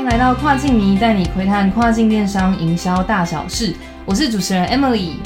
迎来到跨境迷，带你窥探跨境电商营销大小事。我是主持人 Emily。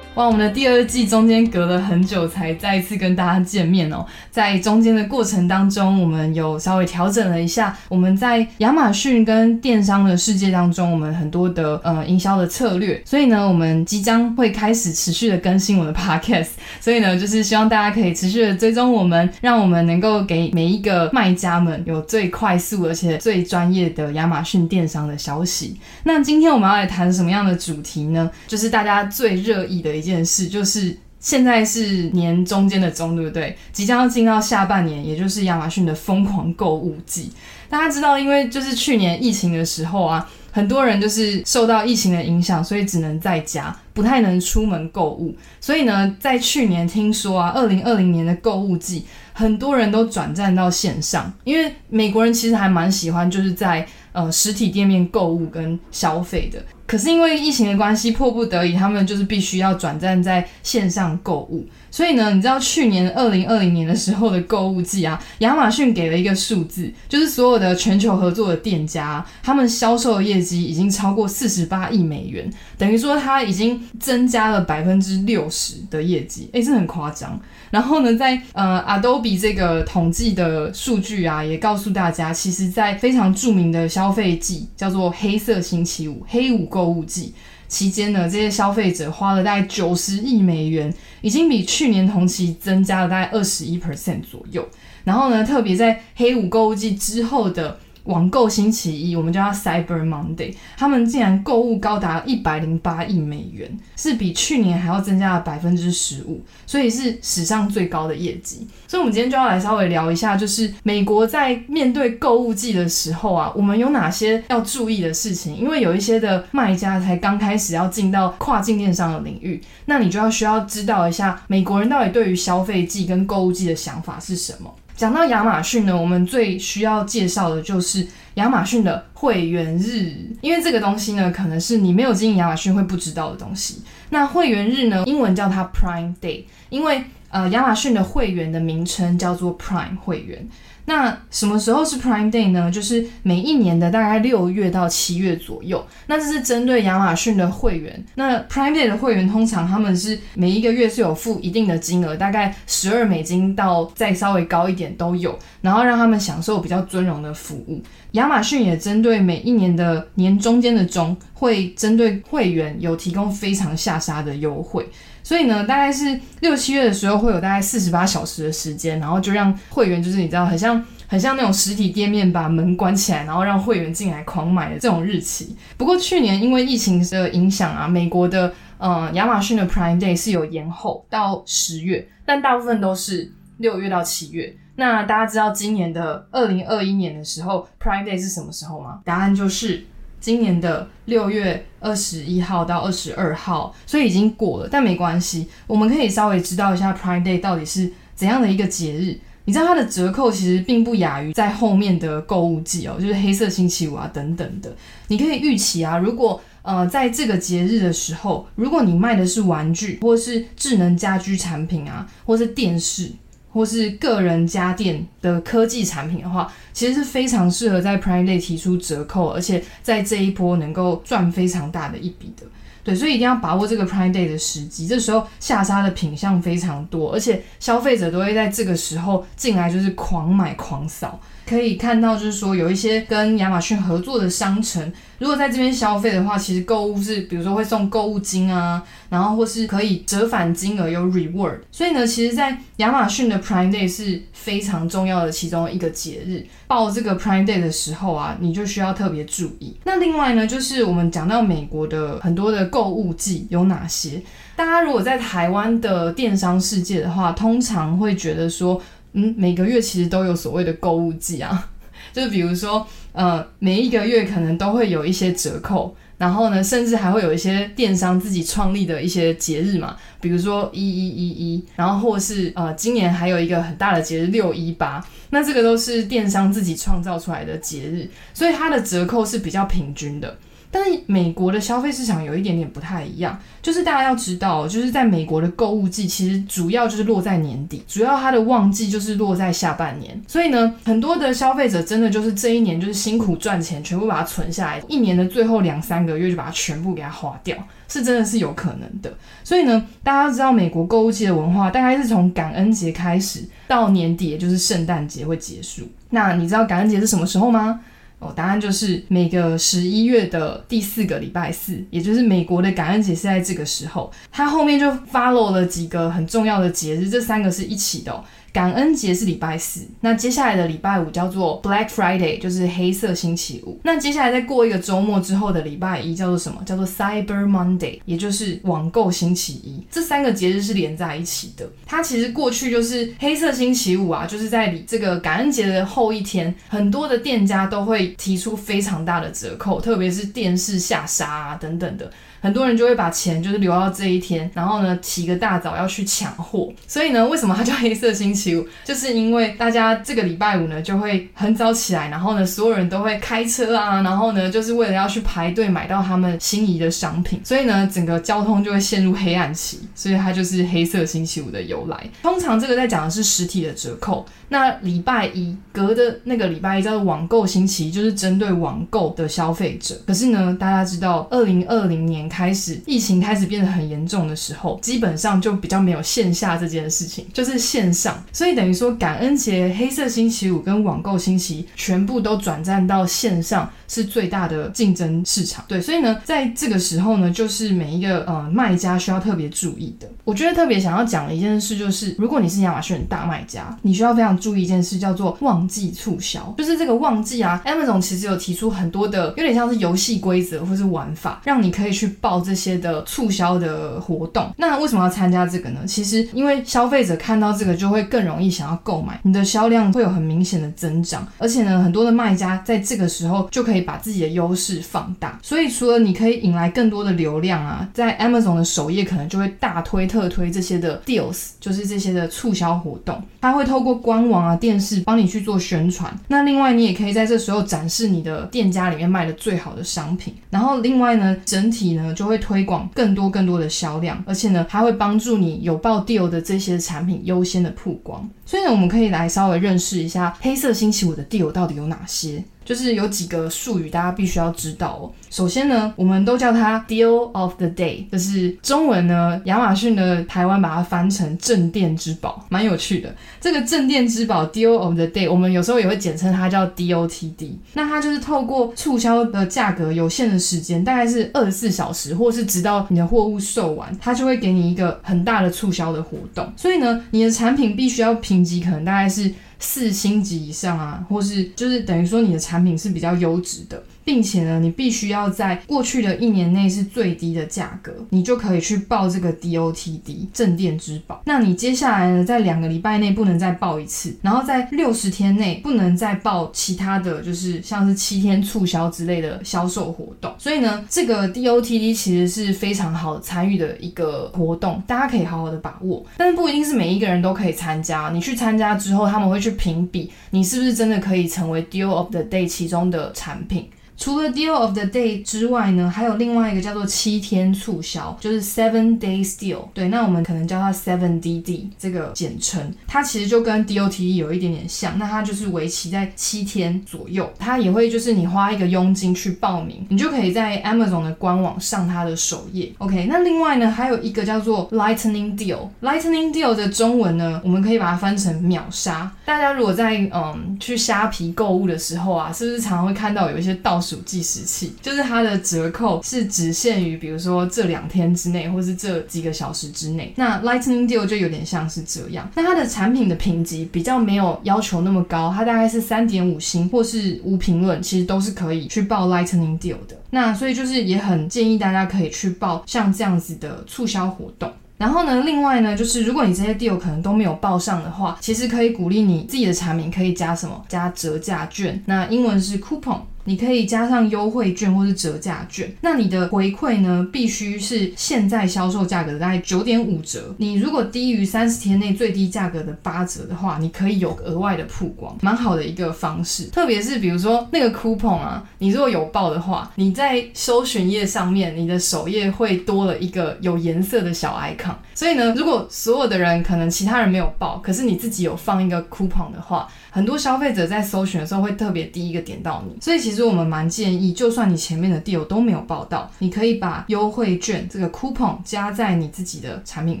哇，我们的第二季中间隔了很久才再一次跟大家见面哦。在中间的过程当中，我们有稍微调整了一下我们在亚马逊跟电商的世界当中，我们很多的呃营销的策略。所以呢，我们即将会开始持续的更新我的 Podcast。所以呢，就是希望大家可以持续的追踪我们，让我们能够给每一个卖家们有最快速而且最专业的亚马逊电商的消息。那今天我们要来谈什么样的主题呢？就是大家最热议的一件件事，就是现在是年中间的中，对不对？即将要进到下半年，也就是亚马逊的疯狂购物季。大家知道，因为就是去年疫情的时候啊，很多人就是受到疫情的影响，所以只能在家，不太能出门购物。所以呢，在去年听说啊，二零二零年的购物季，很多人都转战到线上，因为美国人其实还蛮喜欢就是在呃实体店面购物跟消费的。可是因为疫情的关系，迫不得已，他们就是必须要转战在线上购物。所以呢，你知道去年二零二零年的时候的购物季啊，亚马逊给了一个数字，就是所有的全球合作的店家，他们销售的业绩已经超过四十八亿美元，等于说它已经增加了百分之六十的业绩，诶，这很夸张。然后呢，在呃 Adobe 这个统计的数据啊，也告诉大家，其实，在非常著名的消费季，叫做黑色星期五（黑五购物季）期间呢，这些消费者花了大概九十亿美元，已经比去年同期增加了大概二十一 percent 左右。然后呢，特别在黑五购物季之后的。网购星期一，我们叫它 Cyber Monday，他们竟然购物高达一百零八亿美元，是比去年还要增加了百分之十五，所以是史上最高的业绩。所以，我们今天就要来稍微聊一下，就是美国在面对购物季的时候啊，我们有哪些要注意的事情？因为有一些的卖家才刚开始要进到跨境电商的领域，那你就要需要知道一下美国人到底对于消费季跟购物季的想法是什么。讲到亚马逊呢，我们最需要介绍的就是亚马逊的会员日，因为这个东西呢，可能是你没有经营亚马逊会不知道的东西。那会员日呢，英文叫它 Prime Day，因为呃，亚马逊的会员的名称叫做 Prime 会员。那什么时候是 Prime Day 呢？就是每一年的大概六月到七月左右。那这是针对亚马逊的会员。那 Prime Day 的会员通常他们是每一个月是有付一定的金额，大概十二美金到再稍微高一点都有，然后让他们享受比较尊荣的服务。亚马逊也针对每一年的年中间的中，会针对会员有提供非常下杀的优惠。所以呢，大概是六七月的时候会有大概四十八小时的时间，然后就让会员就是你知道，很像很像那种实体店面把门关起来，然后让会员进来狂买的这种日期。不过去年因为疫情的影响啊，美国的呃亚马逊的 Prime Day 是有延后到十月，但大部分都是六月到七月。那大家知道今年的二零二一年的时候 Prime Day 是什么时候吗？答案就是。今年的六月二十一号到二十二号，所以已经过了，但没关系，我们可以稍微知道一下 Prime Day 到底是怎样的一个节日。你知道它的折扣其实并不亚于在后面的购物季哦，就是黑色星期五啊等等的。你可以预期啊，如果呃在这个节日的时候，如果你卖的是玩具或是智能家居产品啊，或是电视。或是个人家电的科技产品的话，其实是非常适合在 Prime Day 提出折扣，而且在这一波能够赚非常大的一笔的。对，所以一定要把握这个 Prime Day 的时机，这时候下沙的品相非常多，而且消费者都会在这个时候进来，就是狂买狂扫。可以看到，就是说有一些跟亚马逊合作的商城，如果在这边消费的话，其实购物是，比如说会送购物金啊，然后或是可以折返金额有 reward。所以呢，其实，在亚马逊的 Prime Day 是非常重要的其中一个节日。报这个 Prime Day 的时候啊，你就需要特别注意。那另外呢，就是我们讲到美国的很多的购物季有哪些？大家如果在台湾的电商世界的话，通常会觉得说。嗯，每个月其实都有所谓的购物季啊，就是比如说，呃，每一个月可能都会有一些折扣，然后呢，甚至还会有一些电商自己创立的一些节日嘛，比如说一一一一，然后或是呃，今年还有一个很大的节日六一八，那这个都是电商自己创造出来的节日，所以它的折扣是比较平均的。但是美国的消费市场有一点点不太一样，就是大家要知道，就是在美国的购物季其实主要就是落在年底，主要它的旺季就是落在下半年。所以呢，很多的消费者真的就是这一年就是辛苦赚钱，全部把它存下来，一年的最后两三个月就把它全部给它花掉，是真的是有可能的。所以呢，大家知道美国购物季的文化大概是从感恩节开始到年底，也就是圣诞节会结束。那你知道感恩节是什么时候吗？哦，答案就是每个十一月的第四个礼拜四，也就是美国的感恩节是在这个时候。它后面就 follow 了几个很重要的节日，这三个是一起的。感恩节是礼拜四，那接下来的礼拜五叫做 Black Friday，就是黑色星期五。那接下来再过一个周末之后的礼拜一叫做什么？叫做 Cyber Monday，也就是网购星期一。这三个节日是连在一起的。它其实过去就是黑色星期五啊，就是在这个感恩节的后一天，很多的店家都会提出非常大的折扣，特别是电视下杀啊等等的。很多人就会把钱就是留到这一天，然后呢起个大早要去抢货。所以呢，为什么它叫黑色星期五？就是因为大家这个礼拜五呢就会很早起来，然后呢所有人都会开车啊，然后呢就是为了要去排队买到他们心仪的商品，所以呢整个交通就会陷入黑暗期，所以它就是黑色星期五的由来。通常这个在讲的是实体的折扣。那礼拜一隔的那个礼拜一叫做网购星期一，就是针对网购的消费者。可是呢，大家知道，二零二零年开始疫情开始变得很严重的时候，基本上就比较没有线下这件事情，就是线上。所以等于说，感恩节、黑色星期五跟网购星期全部都转战到线上。是最大的竞争市场，对，所以呢，在这个时候呢，就是每一个呃卖家需要特别注意的。我觉得特别想要讲的一件事就是，如果你是亚马逊大卖家，你需要非常注意一件事，叫做旺季促销。就是这个旺季啊，Amazon 其实有提出很多的，有点像是游戏规则或是玩法，让你可以去报这些的促销的活动。那为什么要参加这个呢？其实因为消费者看到这个就会更容易想要购买，你的销量会有很明显的增长，而且呢，很多的卖家在这个时候就可以。把自己的优势放大，所以除了你可以引来更多的流量啊，在 Amazon 的首页可能就会大推特推这些的 deals，就是这些的促销活动，它会透过官网啊、电视帮你去做宣传。那另外你也可以在这时候展示你的店家里面卖的最好的商品，然后另外呢，整体呢就会推广更多更多的销量，而且呢还会帮助你有爆 deal 的这些产品优先的曝光。所以呢，我们可以来稍微认识一下黑色星期五的 deal 到底有哪些。就是有几个术语，大家必须要知道哦。首先呢，我们都叫它 Deal of the Day，就是中文呢，亚马逊的台湾把它翻成镇店之宝，蛮有趣的。这个镇店之宝 Deal of the Day，我们有时候也会简称它叫 DOTD。那它就是透过促销的价格有限的时间，大概是二十四小时，或是直到你的货物售完，它就会给你一个很大的促销的活动。所以呢，你的产品必须要评级，可能大概是。四星级以上啊，或是就是等于说你的产品是比较优质的。并且呢，你必须要在过去的一年内是最低的价格，你就可以去报这个 DOTD 镇店之宝。那你接下来呢，在两个礼拜内不能再报一次，然后在六十天内不能再报其他的就是像是七天促销之类的销售活动。所以呢，这个 DOTD 其实是非常好参与的一个活动，大家可以好好的把握。但是不一定是每一个人都可以参加。你去参加之后，他们会去评比你是不是真的可以成为 Deal of the Day 其中的产品。除了 Deal of the Day 之外呢，还有另外一个叫做七天促销，就是 Seven Days Deal。对，那我们可能叫它 Seven DD 这个简称。它其实就跟 DOT 有一点点像，那它就是为期在七天左右。它也会就是你花一个佣金去报名，你就可以在 Amazon 的官网上它的首页。OK，那另外呢，还有一个叫做 Lightning Deal。Lightning Deal 的中文呢，我们可以把它翻成秒杀。大家如果在嗯去虾皮购物的时候啊，是不是常常会看到有一些倒主计时器？就是它的折扣是只限于比如说这两天之内，或是这几个小时之内。那 Lightning Deal 就有点像是这样。那它的产品的评级比较没有要求那么高，它大概是三点五星或是无评论，其实都是可以去报 Lightning Deal 的。那所以就是也很建议大家可以去报像这样子的促销活动。然后呢，另外呢，就是如果你这些 deal 可能都没有报上的话，其实可以鼓励你自己的产品可以加什么？加折价券。那英文是 coupon。你可以加上优惠券或是折价券。那你的回馈呢，必须是现在销售价格的大概九点五折。你如果低于三十天内最低价格的八折的话，你可以有额外的曝光，蛮好的一个方式。特别是比如说那个 coupon 啊，你如果有报的话，你在搜寻页上面，你的首页会多了一个有颜色的小 icon。所以呢，如果所有的人可能其他人没有报，可是你自己有放一个 coupon 的话。很多消费者在搜寻的时候会特别第一个点到你，所以其实其实我们蛮建议，就算你前面的 deal 都没有报到，你可以把优惠券这个 coupon 加在你自己的产品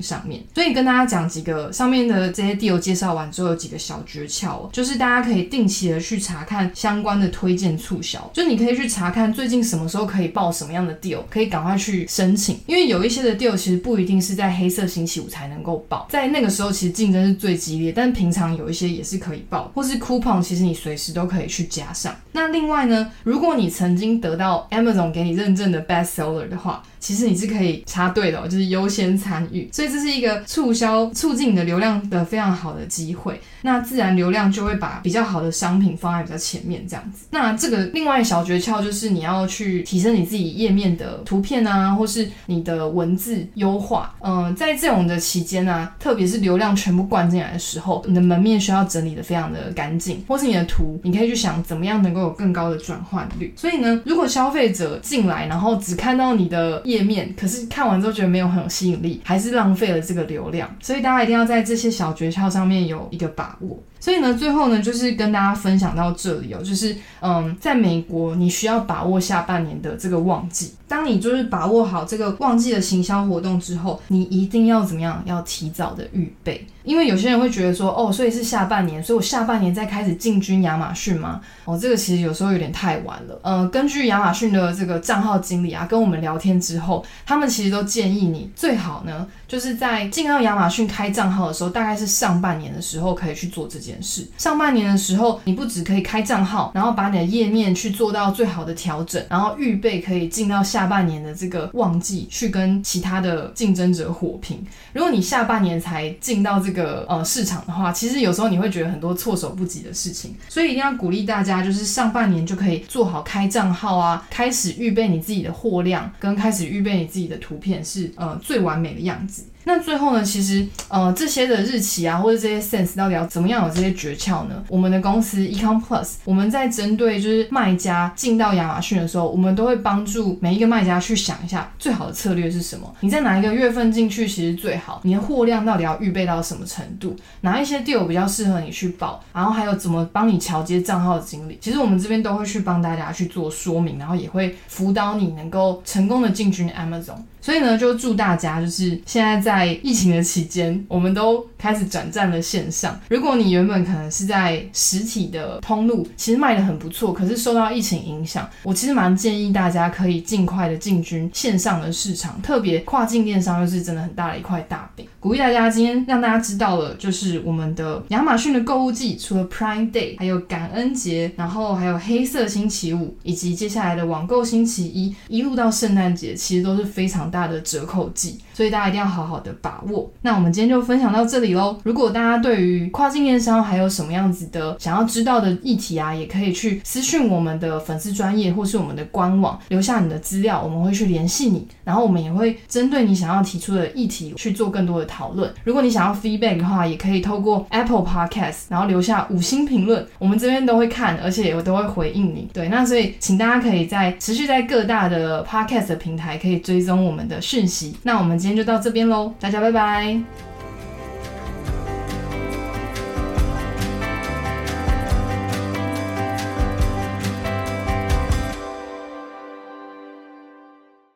上面。所以跟大家讲几个上面的这些 deal 介绍完之后，有几个小诀窍哦，就是大家可以定期的去查看相关的推荐促销，就你可以去查看最近什么时候可以报什么样的 deal，可以赶快去申请，因为有一些的 deal 其实不一定是在黑色星期五才能够报，在那个时候其实竞争是最激烈，但平常有一些也是可以报。或是 coupon，其实你随时都可以去加上。那另外呢，如果你曾经得到 Amazon 给你认证的 Best Seller 的话，其实你是可以插队的，就是优先参与，所以这是一个促销促进你的流量的非常好的机会。那自然流量就会把比较好的商品放在比较前面，这样子。那这个另外小诀窍就是你要去提升你自己页面的图片啊，或是你的文字优化。嗯，在这种的期间呢，特别是流量全部灌进来的时候，你的门面需要整理的非常的干净，或是你的图，你可以去想怎么样能够有更高的转换率。所以呢，如果消费者进来然后只看到你的页面，可是看完之后觉得没有很有吸引力，还是浪费了这个流量。所以大家一定要在这些小诀窍上面有一个把握。所以呢，最后呢，就是跟大家分享到这里哦，就是嗯，在美国你需要把握下半年的这个旺季。当你就是把握好这个旺季的行销活动之后，你一定要怎么样？要提早的预备，因为有些人会觉得说，哦，所以是下半年，所以我下半年再开始进军亚马逊吗？哦，这个其实有时候有点太晚了。呃，根据亚马逊的这个账号经理啊，跟我们聊天之后，他们其实都建议你最好呢，就是在进到亚马逊开账号的时候，大概是上半年的时候可以去做这件事。上半年的时候，你不只可以开账号，然后把你的页面去做到最好的调整，然后预备可以进到下半年的这个旺季去跟其他的竞争者火拼。如果你下半年才进到这个呃市场的话，其实有时候你会觉得很多措手不及的事情，所以一定要鼓励大家，就是上半年就可以做好开账号啊，开始预备你自己的货量，跟开始预备你自己的图片是呃最完美的样子。那最后呢，其实呃这些的日期啊，或者这些 sense 到底要怎么样有这些诀窍呢？我们的公司 Ecom Plus，我们在针对就是卖家进到亚马逊的时候，我们都会帮助每一个卖家去想一下最好的策略是什么。你在哪一个月份进去其实最好？你的货量到底要预备到什么程度？哪一些 deal 比较适合你去报？然后还有怎么帮你桥接账号的经理？其实我们这边都会去帮大家去做说明，然后也会辅导你能够成功的进军 Amazon。所以呢，就祝大家就是现在在疫情的期间，我们都开始转战了线上。如果你原本可能是在实体的通路，其实卖的很不错，可是受到疫情影响，我其实蛮建议大家可以尽快的进军线上的市场，特别跨境电商又是真的很大的一块大饼。鼓励大家今天让大家知道了，就是我们的亚马逊的购物季，除了 Prime Day，还有感恩节，然后还有黑色星期五，以及接下来的网购星期一，一路到圣诞节，其实都是非常大的折扣季，所以大家一定要好好的把握。那我们今天就分享到这里喽。如果大家对于跨境电商还有什么样子的想要知道的议题啊，也可以去私讯我们的粉丝专业或是我们的官网留下你的资料，我们会去联系你，然后我们也会针对你想要提出的议题去做更多的讨论。如果你想要 feedback 的话，也可以透过 Apple Podcast，然后留下五星评论，我们这边都会看，而且也都会回应你。对，那所以请大家可以在持续在各大的 podcast 平台可以追踪我们的讯息。那我们今今天就到这边喽，大家拜拜。